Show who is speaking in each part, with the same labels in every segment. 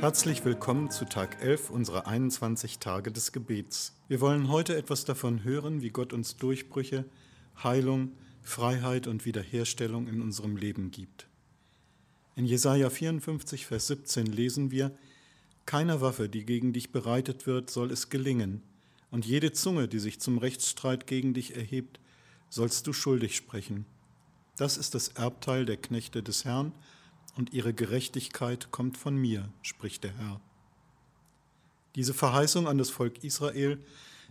Speaker 1: Herzlich willkommen zu Tag 11 unserer 21 Tage des Gebets. Wir wollen heute etwas davon hören, wie Gott uns Durchbrüche, Heilung, Freiheit und Wiederherstellung in unserem Leben gibt. In Jesaja 54, Vers 17 lesen wir: Keiner Waffe, die gegen dich bereitet wird, soll es gelingen, und jede Zunge, die sich zum Rechtsstreit gegen dich erhebt, sollst du schuldig sprechen. Das ist das Erbteil der Knechte des Herrn und ihre Gerechtigkeit kommt von mir, spricht der Herr. Diese Verheißung an das Volk Israel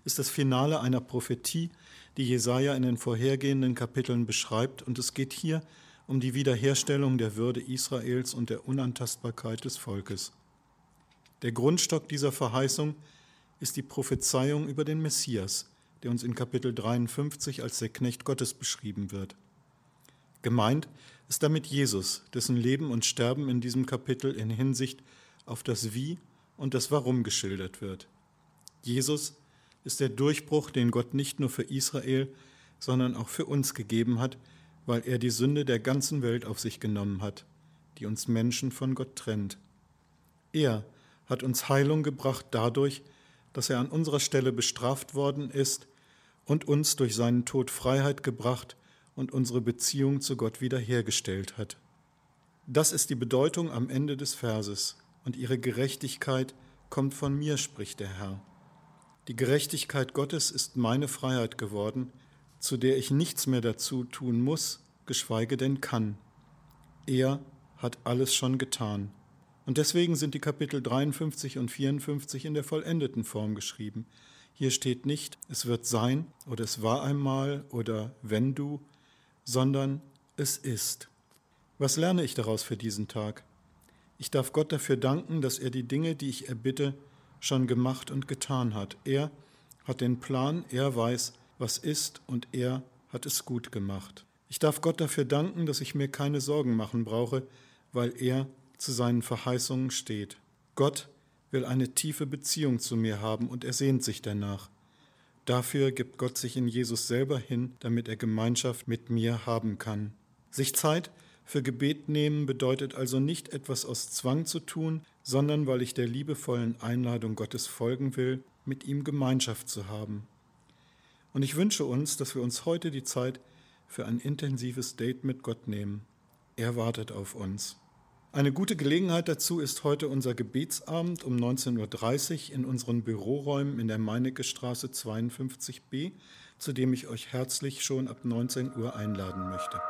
Speaker 1: ist das Finale einer Prophetie, die Jesaja in den vorhergehenden Kapiteln beschreibt, und es geht hier um die Wiederherstellung der Würde Israels und der Unantastbarkeit des Volkes. Der Grundstock dieser Verheißung ist die Prophezeiung über den Messias, der uns in Kapitel 53 als der Knecht Gottes beschrieben wird. Gemeint ist damit Jesus, dessen Leben und Sterben in diesem Kapitel in Hinsicht auf das Wie und das Warum geschildert wird. Jesus ist der Durchbruch, den Gott nicht nur für Israel, sondern auch für uns gegeben hat, weil er die Sünde der ganzen Welt auf sich genommen hat, die uns Menschen von Gott trennt. Er hat uns Heilung gebracht dadurch, dass er an unserer Stelle bestraft worden ist und uns durch seinen Tod Freiheit gebracht und unsere Beziehung zu Gott wiederhergestellt hat. Das ist die Bedeutung am Ende des Verses, und ihre Gerechtigkeit kommt von mir, spricht der Herr. Die Gerechtigkeit Gottes ist meine Freiheit geworden, zu der ich nichts mehr dazu tun muss, geschweige denn kann. Er hat alles schon getan. Und deswegen sind die Kapitel 53 und 54 in der vollendeten Form geschrieben. Hier steht nicht, es wird sein oder es war einmal oder wenn du, sondern es ist. Was lerne ich daraus für diesen Tag? Ich darf Gott dafür danken, dass er die Dinge, die ich erbitte, schon gemacht und getan hat. Er hat den Plan, er weiß, was ist und er hat es gut gemacht. Ich darf Gott dafür danken, dass ich mir keine Sorgen machen brauche, weil er zu seinen Verheißungen steht. Gott will eine tiefe Beziehung zu mir haben und er sehnt sich danach. Dafür gibt Gott sich in Jesus selber hin, damit er Gemeinschaft mit mir haben kann. Sich Zeit für Gebet nehmen bedeutet also nicht etwas aus Zwang zu tun, sondern weil ich der liebevollen Einladung Gottes folgen will, mit ihm Gemeinschaft zu haben. Und ich wünsche uns, dass wir uns heute die Zeit für ein intensives Date mit Gott nehmen. Er wartet auf uns. Eine gute Gelegenheit dazu ist heute unser Gebetsabend um 19.30 Uhr in unseren Büroräumen in der Meinecke Straße 52b, zu dem ich euch herzlich schon ab 19 Uhr einladen möchte.